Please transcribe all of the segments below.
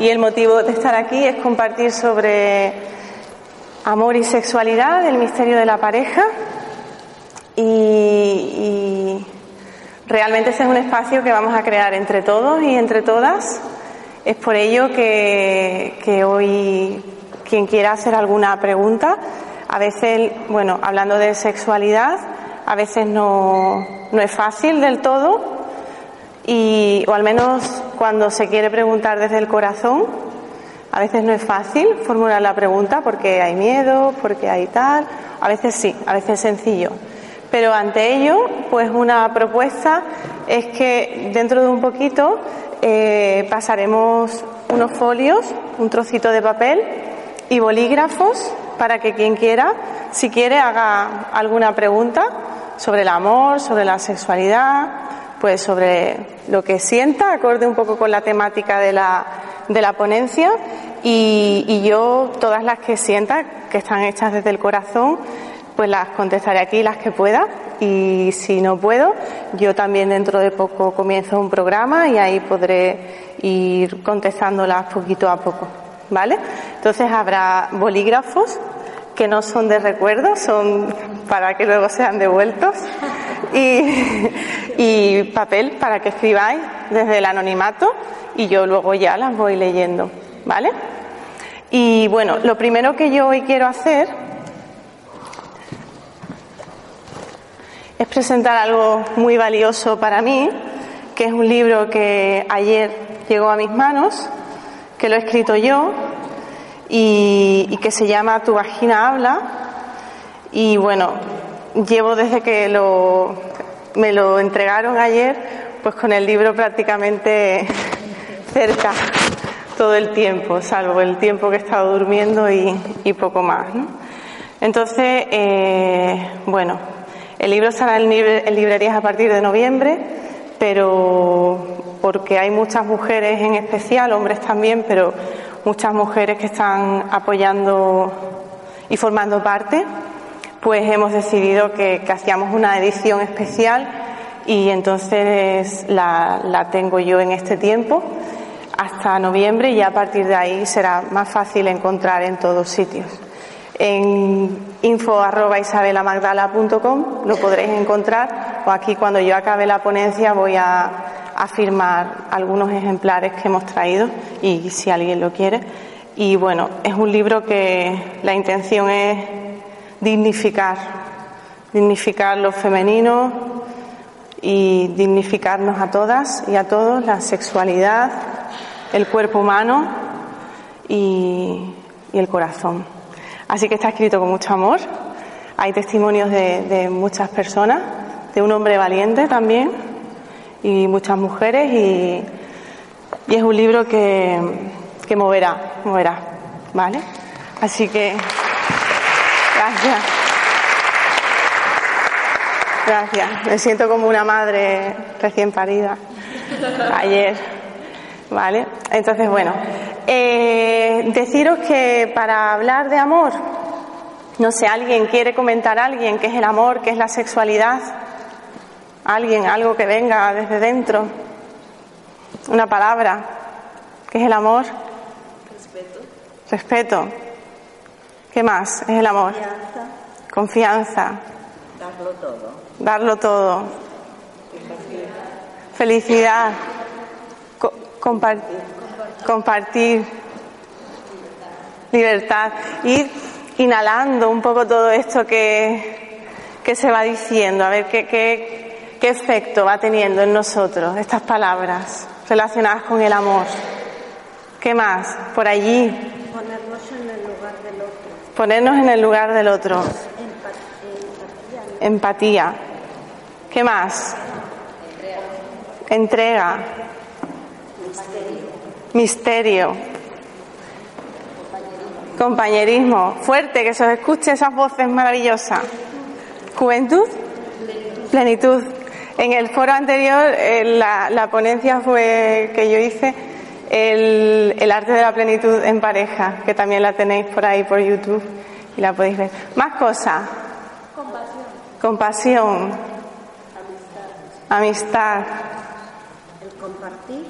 y el motivo de estar aquí es compartir sobre amor y sexualidad, el misterio de la pareja y, realmente ese es un espacio que vamos a crear entre todos y entre todas. Es por ello que, hoy quien quiera hacer alguna pregunta, a veces, bueno, hablando de sexualidad, a veces no, no es fácil del todo y, o al menos cuando se quiere preguntar desde el corazón, a veces no es fácil formular la pregunta porque hay miedo, porque hay tal, a veces sí, a veces es sencillo. Pero ante ello, pues una propuesta es que dentro de un poquito eh, pasaremos unos folios, un trocito de papel y bolígrafos para que quien quiera, si quiere, haga alguna pregunta sobre el amor, sobre la sexualidad, pues sobre lo que sienta, acorde un poco con la temática de la, de la ponencia. Y, yo todas las que sienta, que están hechas desde el corazón, pues las contestaré aquí las que pueda. Y si no puedo, yo también dentro de poco comienzo un programa y ahí podré ir contestándolas poquito a poco, ¿vale? Entonces habrá bolígrafos que no son de recuerdo, son para que luego sean devueltos. Y, papel para que escribáis desde el anonimato y yo luego ya las voy leyendo, ¿vale? Y bueno, lo primero que yo hoy quiero hacer es presentar algo muy valioso para mí, que es un libro que ayer llegó a mis manos, que lo he escrito yo y, y que se llama Tu vagina habla. Y bueno, llevo desde que lo, me lo entregaron ayer, pues con el libro prácticamente cerca todo el tiempo, salvo el tiempo que he estado durmiendo y, poco más. Entonces, eh, bueno, el libro estará en, en librerías a partir de noviembre, pero porque hay muchas mujeres en especial, hombres también, pero muchas mujeres que están apoyando y formando parte pues hemos decidido que, hacíamos una edición especial y entonces la, tengo yo en este tiempo hasta noviembre y a partir de ahí será más fácil encontrar en todos sitios. En info lo podréis encontrar o aquí cuando yo acabe la ponencia voy a, a firmar algunos ejemplares que hemos traído y si alguien lo quiere. Y bueno, es un libro que la intención es dignificar, dignificar lo femenino y dignificarnos a todas y a todos, la sexualidad, el cuerpo humano y, el corazón. Así que está escrito con mucho amor. Hay testimonios de, muchas personas, de un hombre valiente también y muchas mujeres y, y es un libro que, que moverá, moverá, ¿vale? Así que. Gracias. Gracias. Me siento como una madre recién parida ayer. ¿Vale? Entonces, bueno, eh, deciros que para hablar de amor, no sé, alguien quiere comentar a alguien qué es el amor, qué es la sexualidad, alguien, algo que venga desde dentro, una palabra, ¿qué es el amor? Respeto. Respeto. ¿Qué más? Es el amor. Confianza. Darlo todo. Darlo todo. Felicidad. compartir. compartir. Libertad. Ir inhalando un poco todo esto que, que se va diciendo, a ver qué, qué, qué efecto va teniendo en nosotros estas palabras relacionadas con el amor. ¿Qué más? Por allí. Ponernos en el lugar del otro. Ponernos en el lugar del otro. Empatía. ¿Qué más? Entrega. Misterio. Compañerismo. Fuerte, que se os escuche esas voces maravillosas. Juventud. Plenitud. En el foro anterior, eh, la, la ponencia fue que yo hice el, el arte de la plenitud en pareja, que también la tenéis por ahí por YouTube y la podéis ver. Más cosas. Compasión. Amistad. El compartir.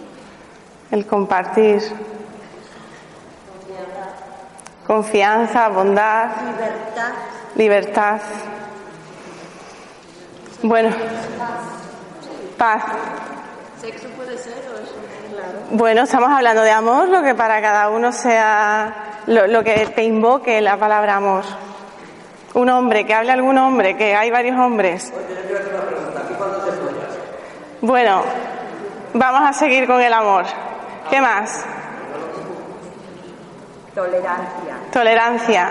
El compartir. Confianza, bondad, Libertad. libertad. Bueno, paz. Sexo puede ser o eso. Bueno, estamos hablando de amor, lo que para cada uno sea lo, lo que te invoque la palabra amor. Un hombre, que hable algún hombre, que hay varios hombres. Bueno, vamos a seguir con el amor. ¿Qué más? Tolerancia. Tolerancia.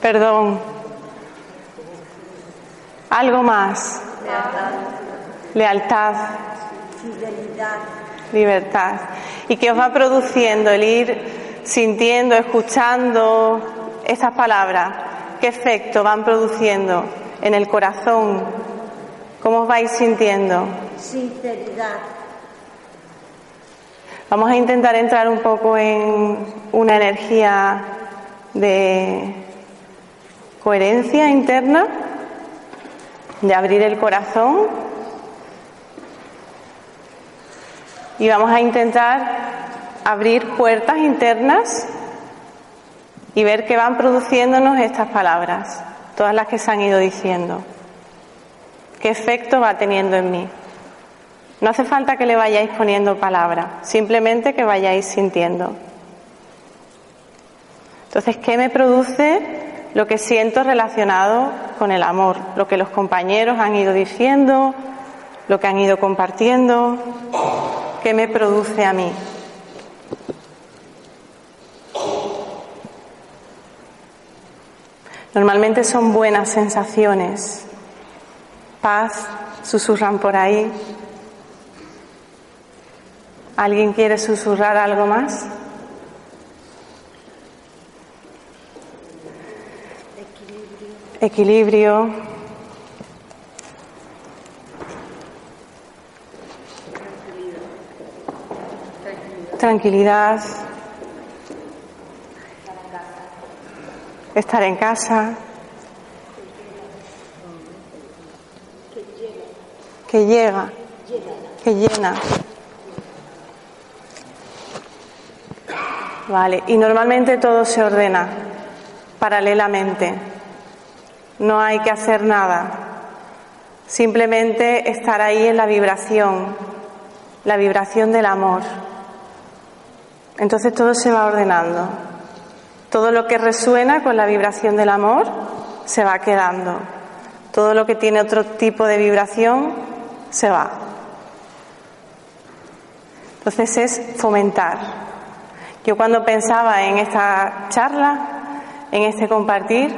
Perdón. Algo más. Lealtad, Fidelidad. libertad. ¿Y qué os va produciendo el ir sintiendo, escuchando estas palabras? ¿Qué efecto van produciendo en el corazón? ¿Cómo os vais sintiendo? Sinceridad. Vamos a intentar entrar un poco en una energía de coherencia interna, de abrir el corazón y vamos a intentar abrir puertas internas y ver qué van produciéndonos estas palabras, todas las que se han ido diciendo. ¿Qué efecto va teniendo en mí? No hace falta que le vayáis poniendo palabras, simplemente que vayáis sintiendo. Entonces, ¿qué me produce lo que siento relacionado con el amor? Lo que los compañeros han ido diciendo, lo que han ido compartiendo, ¿qué me produce a mí? Normalmente son buenas sensaciones. Paz, susurran por ahí. ¿Alguien quiere susurrar algo más? Equilibrio. Tranquilidad. Estar en casa. Que llega. Que llena. Vale, y normalmente todo se ordena paralelamente. No hay que hacer nada. Simplemente estar ahí en la vibración, la vibración del amor. Entonces todo se va ordenando. Todo lo que resuena con la vibración del amor se va quedando. Todo lo que tiene otro tipo de vibración se va. Entonces es fomentar. Yo cuando pensaba en esta charla, en este compartir,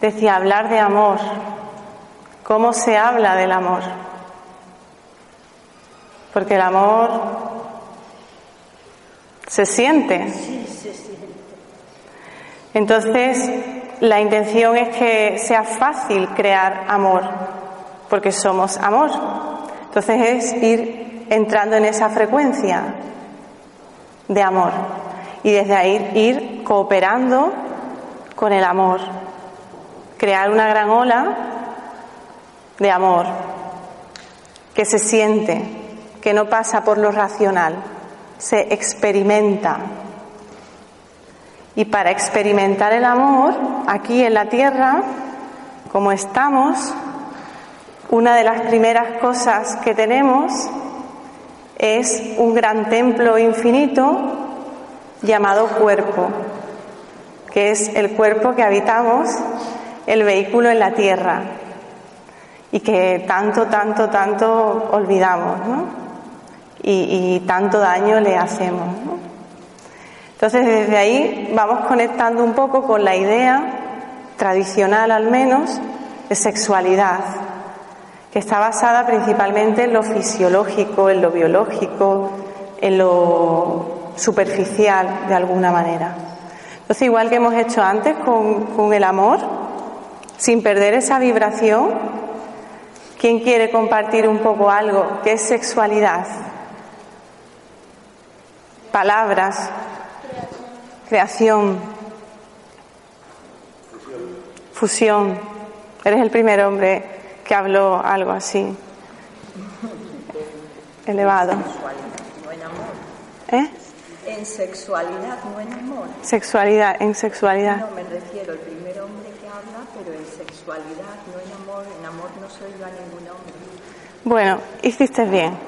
decía hablar de amor. ¿Cómo se habla del amor? Porque el amor se siente. Entonces, la intención es que sea fácil crear amor, porque somos amor. Entonces es ir entrando en esa frecuencia de amor y desde ahí ir cooperando con el amor, crear una gran ola de amor que se siente, que no pasa por lo racional, se experimenta. Y para experimentar el amor aquí en la tierra, como estamos, una de las primeras cosas que tenemos es un gran templo infinito llamado cuerpo, que es el cuerpo que habitamos, el vehículo en la tierra, y que tanto, tanto, tanto olvidamos, ¿no? Y, tanto daño le hacemos. ¿no? Entonces, desde ahí vamos conectando un poco con la idea tradicional, al menos, de sexualidad, que está basada principalmente en lo fisiológico, en lo biológico, en lo superficial, de alguna manera. Entonces, igual que hemos hecho antes con, con el amor, sin perder esa vibración, ¿quién quiere compartir un poco algo? ¿Qué es sexualidad? Palabras, creación, fusión. Eres el primer hombre que habló algo así. Elevado. ¿Eh? En sexualidad, no en amor. Sexualidad, en sexualidad. No me refiero al primer hombre que habla, pero en sexualidad, no en amor. En amor no a ningún hombre. Bueno, hiciste bien.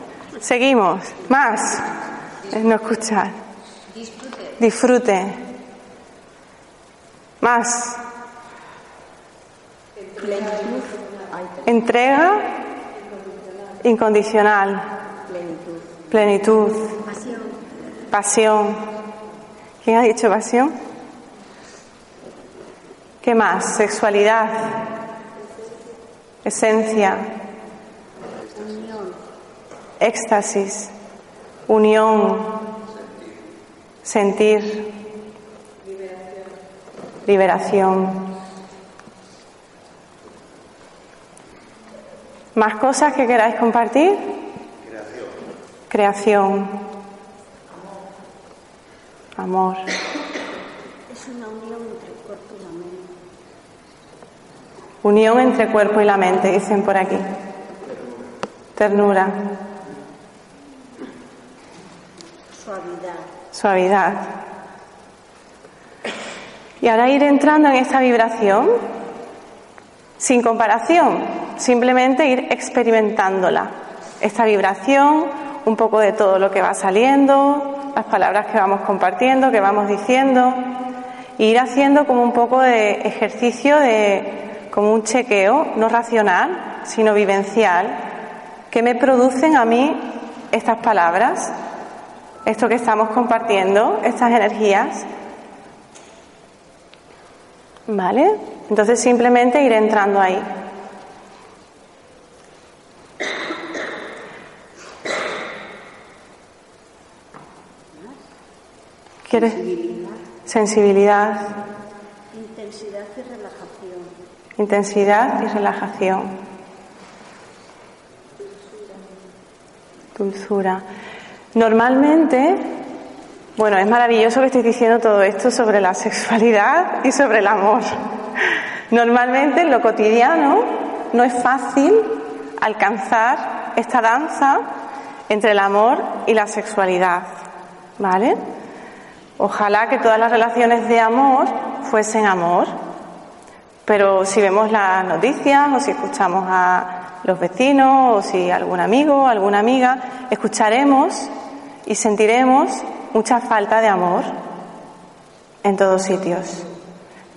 Seguimos. Más. No escuchar. Disfrute. Disfrute. Más. Plenitud. Entrega incondicional. plenitud. Plenitud. Pasión. Pasión. ¿Quién ha dicho pasión? ¿Qué más? Sexualidad. Esencia. Éxtasis. Unión. Sentir. Liberación. ¿Más cosas que queráis compartir? Creación. Amor. Es una unión entre el cuerpo y la mente. Unión entre cuerpo y la mente, dicen por aquí. Ternura, Suavidad. suavidad. Y ahora ir entrando en esta vibración sin comparación, simplemente ir experimentándola. Esta vibración, un poco de todo lo que va saliendo, las palabras que vamos compartiendo, que vamos diciendo, e ir haciendo como un poco de ejercicio de como un chequeo, no racional, sino vivencial, que me producen a mí estas palabras, esto que estamos compartiendo, estas energías. ¿Vale? Entonces simplemente ir entrando ahí. ¿Quieres? Sensibilidad. Intensidad y relajación. Dulzura. Normalmente, bueno, es maravilloso que estéis diciendo todo esto sobre la sexualidad y sobre el amor. Normalmente en lo cotidiano no es fácil alcanzar esta danza entre el amor y la sexualidad, ¿vale? Ojalá que todas las relaciones de amor fuesen amor, pero si vemos las noticias o si escuchamos a los vecinos o si algún amigo alguna amiga, escucharemos y sentiremos mucha falta de amor en todos sitios.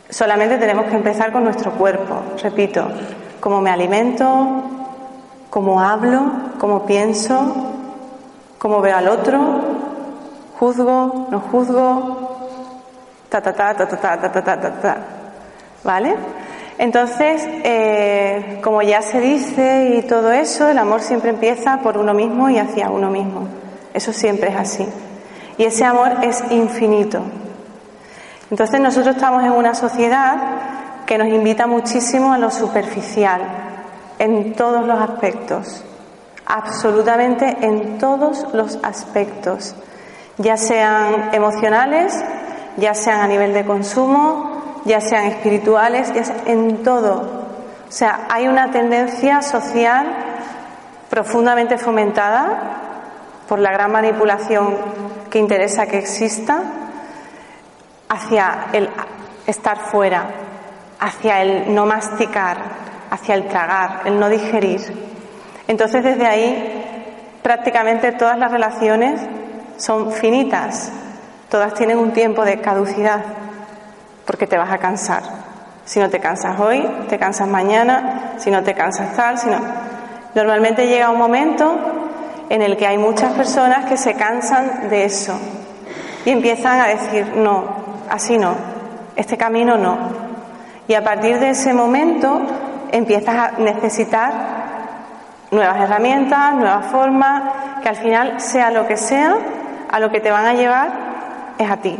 Solamente tenemos que empezar con nuestro cuerpo, repito, cómo me alimento, cómo hablo, cómo pienso, cómo veo al otro, juzgo, no juzgo, ta ta ta ta ta ta ta ta ta ta, ¿vale? Entonces, eh, como ya se dice y todo eso, el amor siempre empieza por uno mismo y hacia uno mismo. Eso siempre es así. Y ese amor es infinito. Entonces nosotros estamos en una sociedad que nos invita muchísimo a lo superficial, en todos los aspectos, absolutamente en todos los aspectos, ya sean emocionales, ya sean a nivel de consumo, ya sean espirituales, ya sea, en todo. O sea, hay una tendencia social profundamente fomentada por la gran manipulación que interesa que exista hacia el estar fuera, hacia el no masticar, hacia el tragar, el no digerir. Entonces desde ahí prácticamente todas las relaciones son finitas, todas tienen un tiempo de caducidad, porque te vas a cansar. Si no te cansas hoy, te cansas mañana, si no te cansas tal, si no... Normalmente llega un momento en el que hay muchas personas que se cansan de eso y empiezan a decir, no, así no, este camino no. Y a partir de ese momento empiezas a necesitar nuevas herramientas, nuevas formas, que al final, sea lo que sea, a lo que te van a llevar es a ti.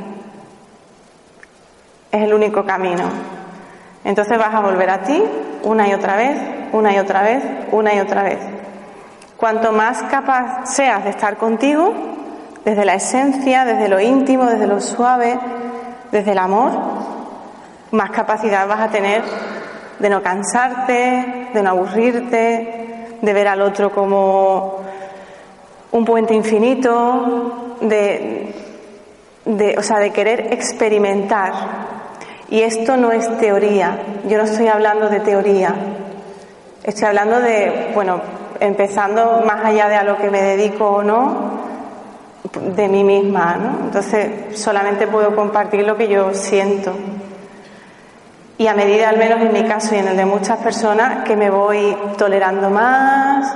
Es el único camino. Entonces vas a volver a ti una y otra vez, una y otra vez, una y otra vez. Cuanto más capaz seas de estar contigo, desde la esencia, desde lo íntimo, desde lo suave, desde el amor, más capacidad vas a tener de no cansarte, de no aburrirte, de ver al otro como un puente infinito, de, o sea, de querer experimentar. Y esto no es teoría, yo no estoy hablando de teoría, estoy hablando de, bueno, empezando más allá de a lo que me dedico o no, de mí misma, ¿no? Entonces solamente puedo compartir lo que yo siento. Y a medida, al menos en mi caso y en el de muchas personas, que me voy tolerando más,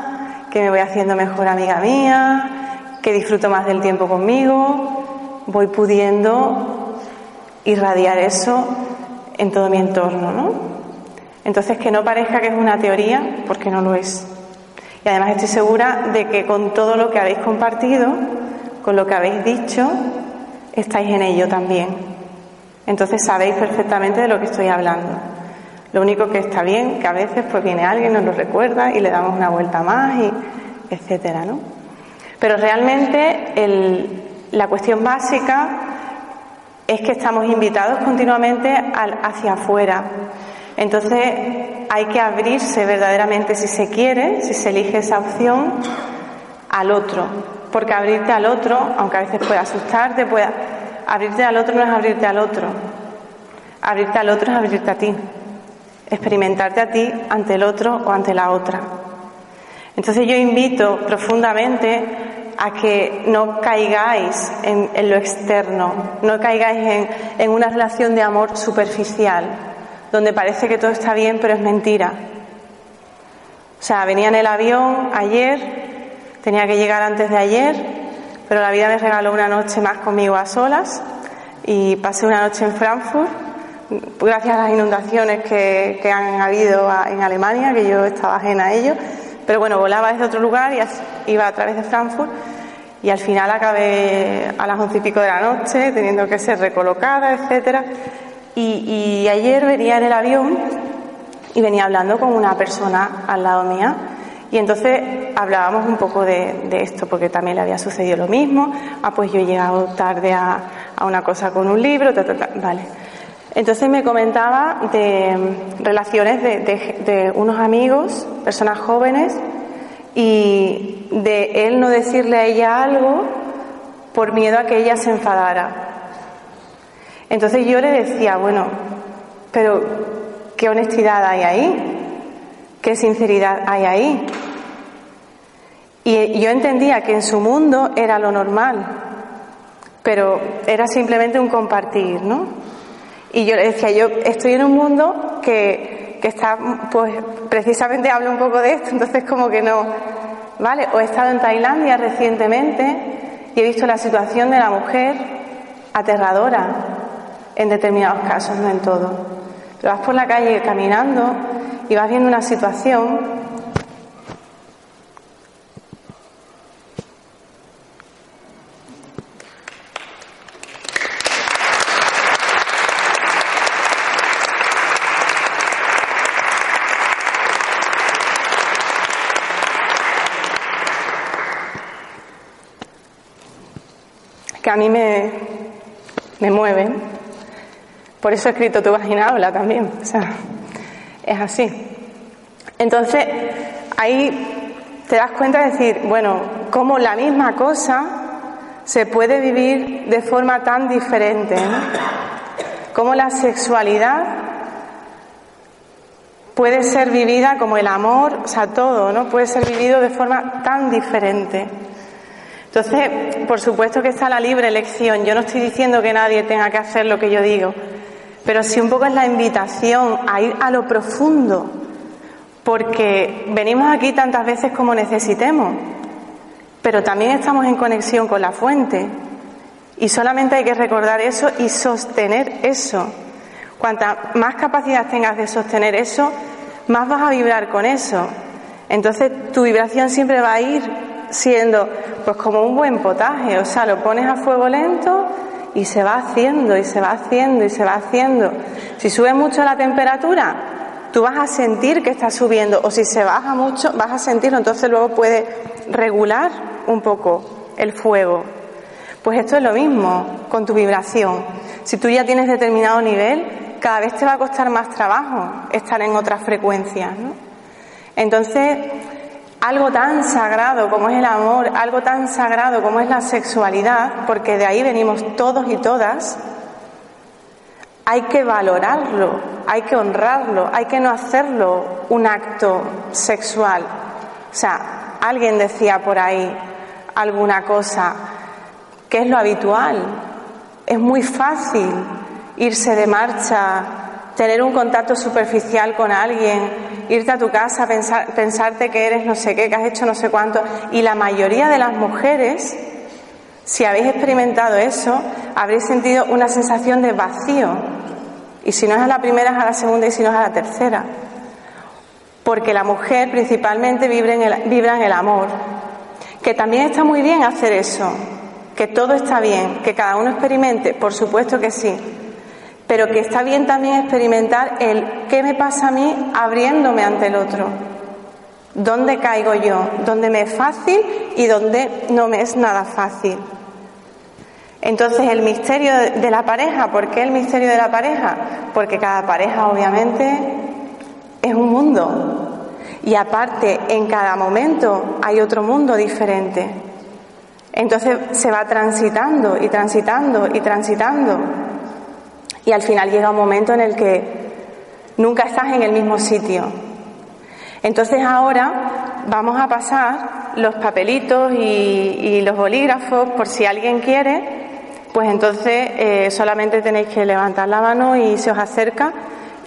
que me voy haciendo mejor amiga mía, que disfruto más del tiempo conmigo, voy pudiendo irradiar eso en todo mi entorno, ¿no? Entonces que no parezca que es una teoría, porque no lo es. Y además estoy segura de que con todo lo que habéis compartido, con lo que habéis dicho, estáis en ello también. Entonces sabéis perfectamente de lo que estoy hablando. Lo único que está bien, que a veces pues viene alguien, nos lo recuerda y le damos una vuelta más y etcétera, ¿no? Pero realmente la cuestión básica es que estamos invitados continuamente hacia afuera. Entonces hay que abrirse verdaderamente si se quiere, si se elige esa opción, al otro. Porque abrirte al otro, aunque a veces pueda asustarte, pueda Abrirte al otro no es abrirte al otro. Abrirte al otro es abrirte a ti. Experimentarte a ti ante el otro o ante la otra. Entonces yo invito profundamente a que no caigáis en, lo externo, no caigáis en, una relación de amor superficial, donde parece que todo está bien, pero es mentira. O sea, venía en el avión ayer, tenía que llegar antes de ayer, pero la vida me regaló una noche más conmigo a solas y pasé una noche en Frankfurt gracias a las inundaciones que, han habido en Alemania, que yo estaba ajena a ello. Pero bueno, volaba desde otro lugar y iba a través de Frankfurt y al final acabé a las once y pico de la noche teniendo que ser recolocada, etcétera. Y, ayer venía en el avión y venía hablando con una persona al lado mía y entonces hablábamos un poco de, esto, porque también le había sucedido lo mismo. Ah, pues yo he llegado tarde a, una cosa con un libro, vale. Entonces me comentaba de relaciones de, unos amigos, personas jóvenes, y de él no decirle a ella algo por miedo a que ella se enfadara. Entonces yo le decía, bueno, pero ¿qué honestidad hay ahí? ¿Qué sinceridad hay ahí? Y yo entendía que en su mundo era lo normal, pero era simplemente un compartir, ¿no? Y yo le decía, yo estoy en un mundo que, que está, pues precisamente hablo un poco de esto, entonces como que no, ¿vale? O he estado en Tailandia recientemente y he visto la situación de la mujer aterradora en determinados casos, no en todo. Pero vas por la calle caminando y vas viendo una situación que a mí me, me mueven. Por eso he escrito Tu vagina habla también. O sea, es así. Entonces, ahí te das cuenta de decir, bueno, cómo la misma cosa se puede vivir de forma tan diferente, ¿no? Cómo la sexualidad puede ser vivida como el amor, o sea, todo, ¿no? Puede ser vivido de forma tan diferente. Entonces, por supuesto que está la libre elección. Yo no estoy diciendo que nadie tenga que hacer lo que yo digo, pero sí un poco es la invitación a ir a lo profundo, porque venimos aquí tantas veces como necesitemos, pero también estamos en conexión con la fuente y solamente hay que recordar eso y sostener eso. Cuanta más capacidad tengas de sostener eso, más vas a vibrar con eso. Entonces tu vibración siempre va a ir siendo pues como un buen potaje, o sea, lo pones a fuego lento y se va haciendo y se va haciendo y se va haciendo. Si sube mucho la temperatura, tú vas a sentir que está subiendo o si se baja mucho, vas a sentirlo, entonces luego puedes regular un poco el fuego. Pues esto es lo mismo con tu vibración. Si tú ya tienes determinado nivel, cada vez te va a costar más trabajo estar en otras frecuencias, ¿no? Entonces, algo tan sagrado como es el amor, algo tan sagrado como es la sexualidad, porque de ahí venimos todos y todas, hay que valorarlo, hay que honrarlo, hay que no hacerlo un acto sexual. O sea, alguien decía por ahí alguna cosa, que es lo habitual. Es muy fácil irse de marcha, tener un contacto superficial con alguien, irte a tu casa, pensar, pensarte que eres no sé qué, que has hecho no sé cuánto. Y la mayoría de las mujeres, si habéis experimentado eso, habréis sentido una sensación de vacío. Y si no es a la primera, es a la segunda y si no es a la tercera. Porque la mujer principalmente vibra en el, vibra en el amor. Que también está muy bien hacer eso, que todo está bien, que cada uno experimente, por supuesto que sí, pero que está bien también experimentar el qué me pasa a mí abriéndome ante el otro. ¿Dónde caigo yo? ¿Dónde me es fácil y dónde no me es nada fácil? Entonces, el misterio de la pareja, ¿por qué el misterio de la pareja? Porque cada pareja, obviamente, es un mundo. Y aparte, en cada momento hay otro mundo diferente. Entonces se va transitando y transitando y transitando. Y al final llega un momento en el que nunca estás en el mismo sitio. Entonces ahora vamos a pasar los papelitos y, los bolígrafos por si alguien quiere, pues entonces eh, solamente tenéis que levantar la mano y se os acerca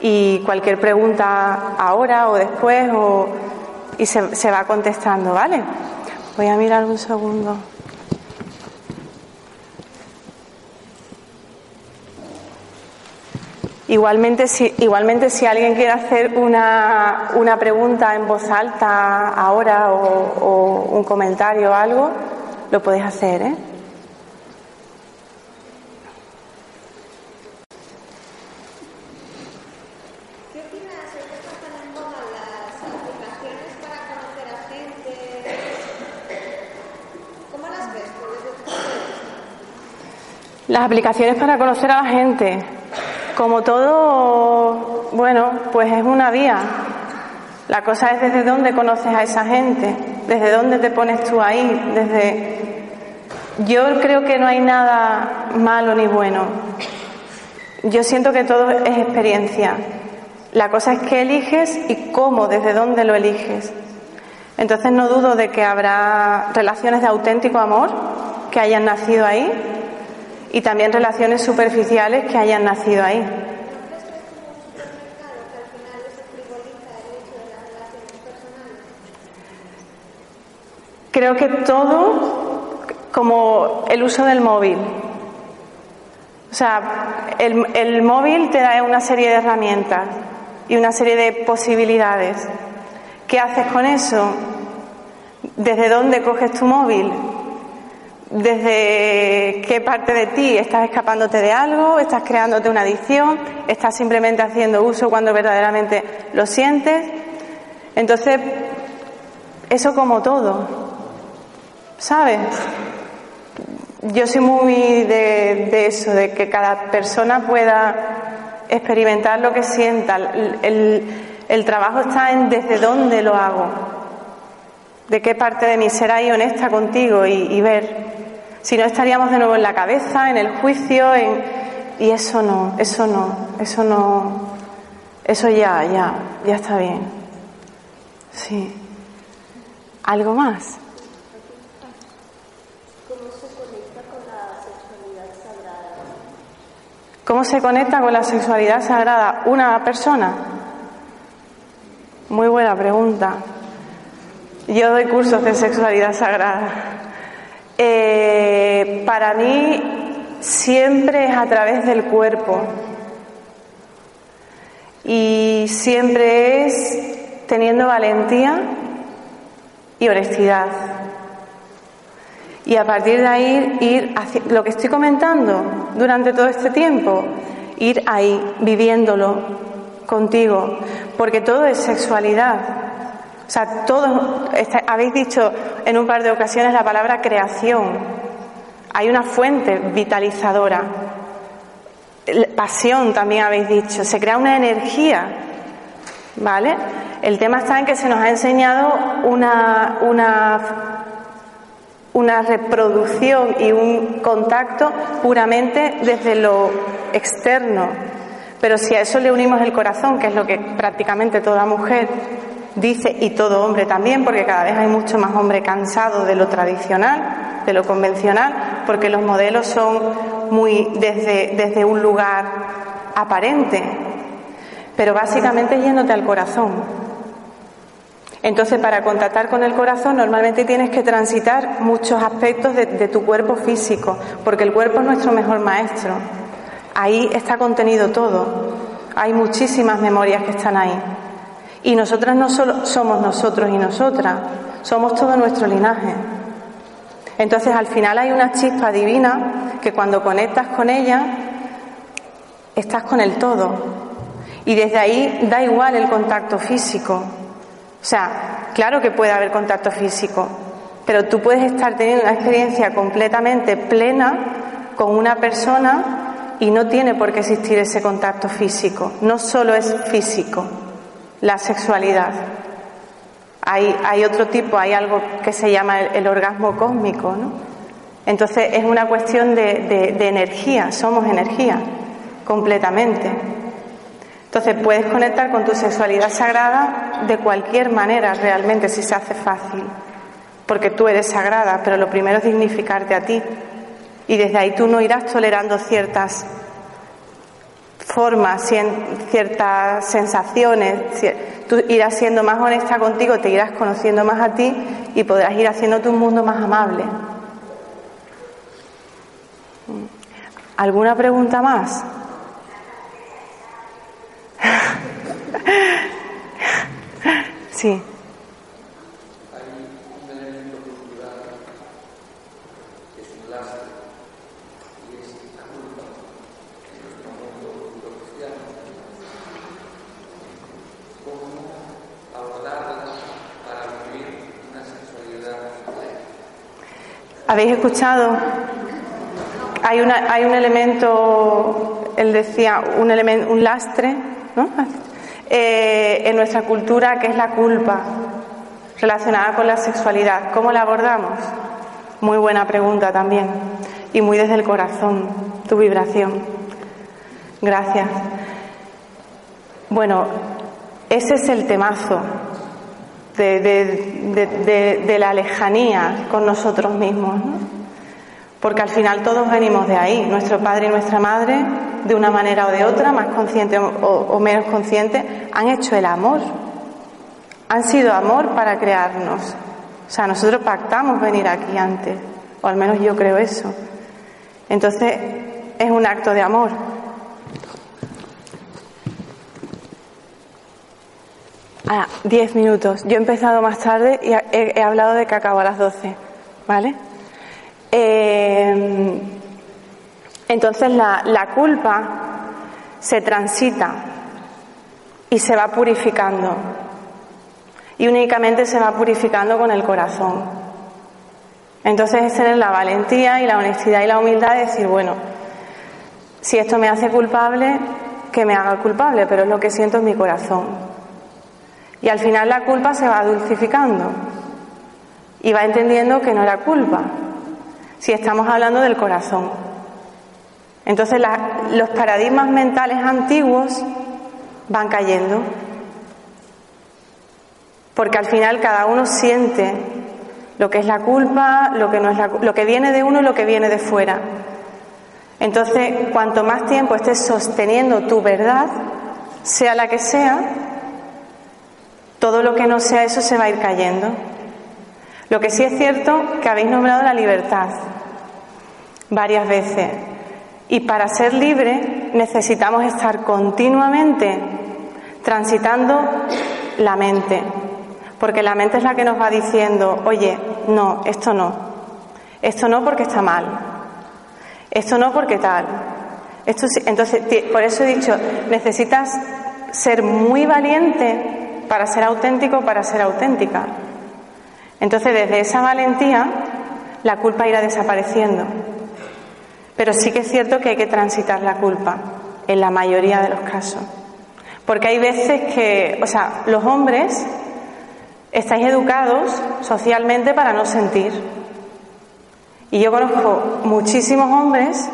y cualquier pregunta ahora o después o, y se, se va contestando, ¿vale? Voy a mirar un segundo. Igualmente si, igualmente, si alguien quiere hacer una, una pregunta en voz alta ahora o, un comentario o algo, lo podéis hacer, ¿eh? Las aplicaciones para conocer a la gente. Como todo, bueno, pues es una vía. La cosa es desde dónde conoces a esa gente, desde dónde te pones tú ahí, desde... Yo creo que no hay nada malo ni bueno. Yo siento que todo es experiencia. La cosa es qué eliges y cómo, desde dónde lo eliges. Entonces no dudo de que habrá relaciones de auténtico amor que hayan nacido ahí y también relaciones superficiales que hayan nacido ahí. Creo que todo como el uso del móvil. O sea, el, el, móvil te da una serie de herramientas y una serie de posibilidades. ¿Qué haces con eso? ¿Desde dónde coges tu móvil? Desde qué parte de ti estás escapándote de algo, estás creándote una adicción, estás simplemente haciendo uso cuando verdaderamente lo sientes. Entonces, eso como todo, ¿sabes? Yo soy muy de, eso, de que cada persona pueda experimentar lo que sienta. El, trabajo está en desde dónde lo hago, de qué parte de mí será ahí honesta contigo y ver si no, estaríamos de nuevo en la cabeza, en el juicio, en... y eso no, eso no, eso no, Eso ya, ya, ya está bien. Sí. ¿Algo más? ¿Cómo se conecta con la sexualidad sagrada una persona? Muy buena pregunta. Yo doy cursos de sexualidad sagrada. Eh, para mí siempre es a través del cuerpo y siempre es teniendo valentía y honestidad. Y a partir de ahí ir hacia, lo que estoy comentando durante todo este tiempo, ir ahí viviéndolo contigo, porque todo es sexualidad. O sea, todo, habéis dicho en un par de ocasiones la palabra creación. Hay una fuente vitalizadora. Pasión también habéis dicho. Se crea una energía. ¿Vale? El tema está en que se nos ha enseñado una, una reproducción y un contacto puramente desde lo externo. Pero si a eso le unimos el corazón, que es lo que prácticamente toda mujer dice y todo hombre también, porque cada vez hay mucho más hombre cansado de lo tradicional, de lo convencional, porque los modelos son muy desde, desde un lugar aparente, pero básicamente yéndote al corazón. Entonces, para contactar con el corazón, normalmente tienes que transitar muchos aspectos de, de, tu cuerpo físico, porque el cuerpo es nuestro mejor maestro. Ahí está contenido todo. Hay muchísimas memorias que están ahí. Y nosotras no solo somos nosotros y nosotras, somos todo nuestro linaje. Entonces al final hay una chispa divina que cuando conectas con ella, estás con el todo. Y desde ahí da igual el contacto físico. O sea, claro que puede haber contacto físico, pero tú puedes estar teniendo una experiencia completamente plena con una persona y no tiene por qué existir ese contacto físico. No solo es físico la sexualidad. Hay, hay otro tipo, hay algo que se llama el, orgasmo cósmico, ¿no? Entonces es una cuestión de, de energía, somos energía, completamente. Entonces puedes conectar con tu sexualidad sagrada de cualquier manera realmente, si se hace fácil, porque tú eres sagrada, pero lo primero es dignificarte a ti. Y desde ahí tú no irás tolerando ciertas formas, ciertas sensaciones, tú irás siendo más honesta contigo, te irás conociendo más a ti y podrás ir haciéndote un mundo más amable. ¿Alguna pregunta más? sí. ¿Habéis escuchado? Hay, una, hay un elemento, él decía, un, elemento, un lastre ¿no? eh, en nuestra cultura que es la culpa relacionada con la sexualidad. ¿Cómo la abordamos? Muy buena pregunta también y muy desde el corazón, tu vibración. Gracias. Bueno, ese es el temazo de, la lejanía con nosotros mismos. Porque al final todos venimos de ahí, nuestro padre y nuestra madre, de una manera o de otra, más consciente o, menos consciente, han hecho el amor. Han sido amor para crearnos. O sea, nosotros pactamos venir aquí antes, o al menos yo creo eso. Entonces, es un acto de amor. Ah, diez minutos. Yo he empezado más tarde y he, hablado de que acabo a las doce. ¿Vale? Eh, entonces la, la culpa se transita y se va purificando. Y únicamente se va purificando con el corazón. Entonces es tener la valentía y la honestidad y la humildad de decir, bueno, si esto me hace culpable, que me haga culpable, pero es lo que siento en mi corazón. Y al final la culpa se va dulcificando y va entendiendo que no era culpa, si estamos hablando del corazón. Entonces los paradigmas mentales antiguos van cayendo. Porque al final cada uno siente lo que es la culpa, lo que, no es lo que viene de uno y lo que viene de fuera. Entonces, cuanto más tiempo estés sosteniendo tu verdad, sea la que sea, todo lo que no sea eso se va a ir cayendo. Lo que sí es cierto que habéis nombrado la libertad varias veces. Y para ser libre necesitamos estar continuamente transitando la mente. Porque la mente es la que nos va diciendo, oye, no, esto no. Esto no porque está mal. Esto no porque tal. Esto, entonces, por eso he dicho, necesitas ser muy valiente para ser auténtico, para ser auténtica. Entonces, desde esa valentía, la culpa irá desapareciendo. Pero sí que es cierto que hay que transitar la culpa, en la mayoría de los casos. Porque hay veces que, o sea, los hombres estáis educados socialmente para no sentir. Y yo conozco muchísimos hombres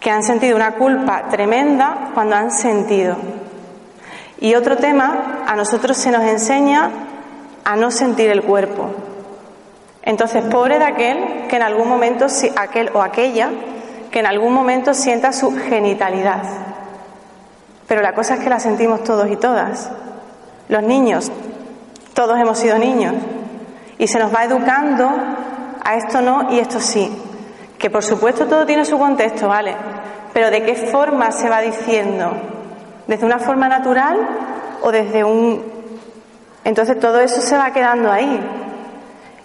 que han sentido una culpa tremenda cuando han sentido. Y otro tema, a nosotros se nos enseña a no sentir el cuerpo. Entonces, pobre de aquel que en algún momento, aquel o aquella, que en algún momento sienta su genitalidad. Pero la cosa es que la sentimos todos y todas. Los niños, todos hemos sido niños. Y se nos va educando a esto no y esto sí. Que por supuesto todo tiene su contexto, ¿vale? Pero ¿de qué forma se va diciendo? ¿Desde una forma natural o desde un entonces todo eso se va quedando ahí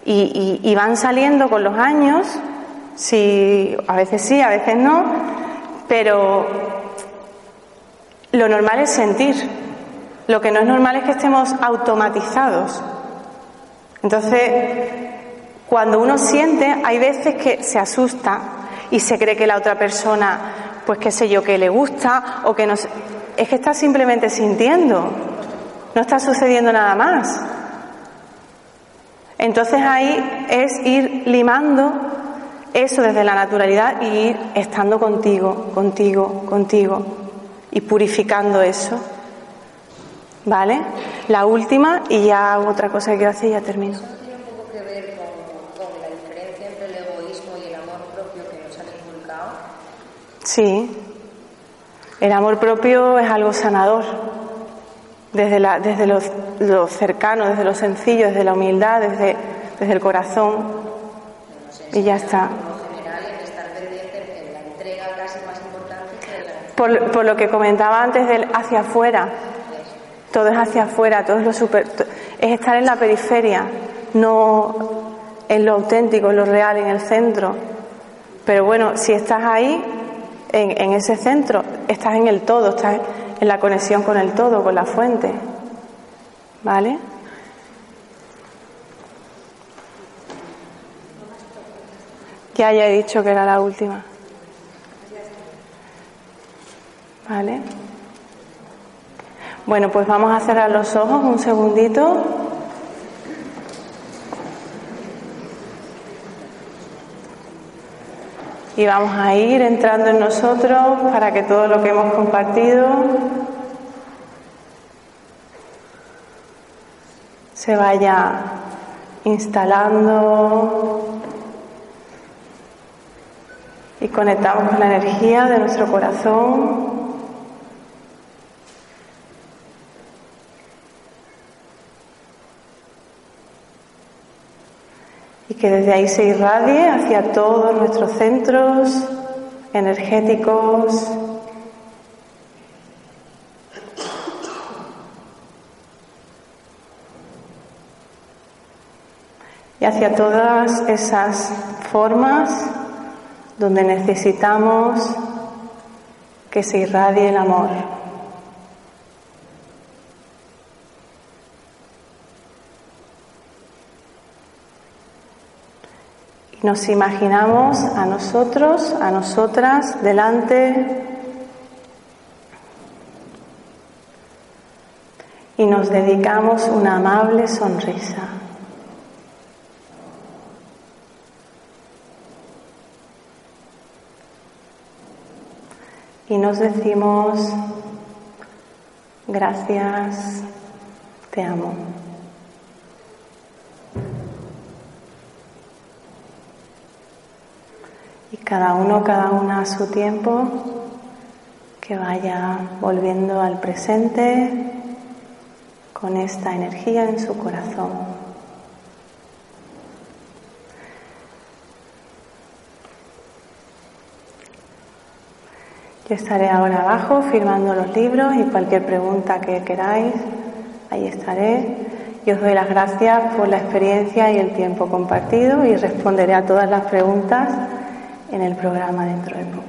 y, van saliendo con los años, si, a veces sí, a veces no, pero lo normal es sentir. Lo que no es normal es que estemos automatizados. Entonces, cuando uno siente, hay veces que se asusta y se cree que la otra persona, pues qué sé yo, que le gusta o que no. Es que está simplemente sintiendo. No está sucediendo nada más. Entonces ahí es ir limando eso desde la naturalidad y ir estando contigo, contigo, contigo y purificando eso. ¿Vale? La última y ya hago otra cosa que quiero hacer y ya termino. ¿Eso tiene un poco que ver con, con, la diferencia entre el egoísmo y el amor propio que nos han inculcado? Sí. El amor propio es algo sanador desde, la, desde lo, cercano, desde lo sencillo, desde la humildad, desde, el corazón. Y ya está. Por, por, lo que comentaba antes del hacia afuera, todo es hacia afuera, todo es lo super, es estar en la periferia, no en lo auténtico, en lo real, en el centro. Pero bueno, si estás ahí, en, ese centro, estás en el todo, estás en la conexión con el todo, con la fuente. ¿Vale? Que haya dicho que era la última. ¿Vale? Bueno, pues vamos a cerrar los ojos un segundito. Y vamos a ir entrando en nosotros para que todo lo que hemos compartido se vaya instalando y conectamos con la energía de nuestro corazón. Que desde ahí se irradie hacia todos nuestros centros energéticos. Y hacia todas esas formas donde necesitamos que se irradie el amor. Nos imaginamos a nosotros, a nosotras, delante y nos dedicamos una amable sonrisa. Y nos decimos, Gracias. Te amo. Cada uno, cada una a su tiempo, que vaya volviendo al presente con esta energía en su corazón. Yo estaré ahora abajo firmando los libros y cualquier pregunta que queráis, ahí estaré. Y os doy las gracias por la experiencia y el tiempo compartido y responderé a todas las preguntas en el programa dentro de poco.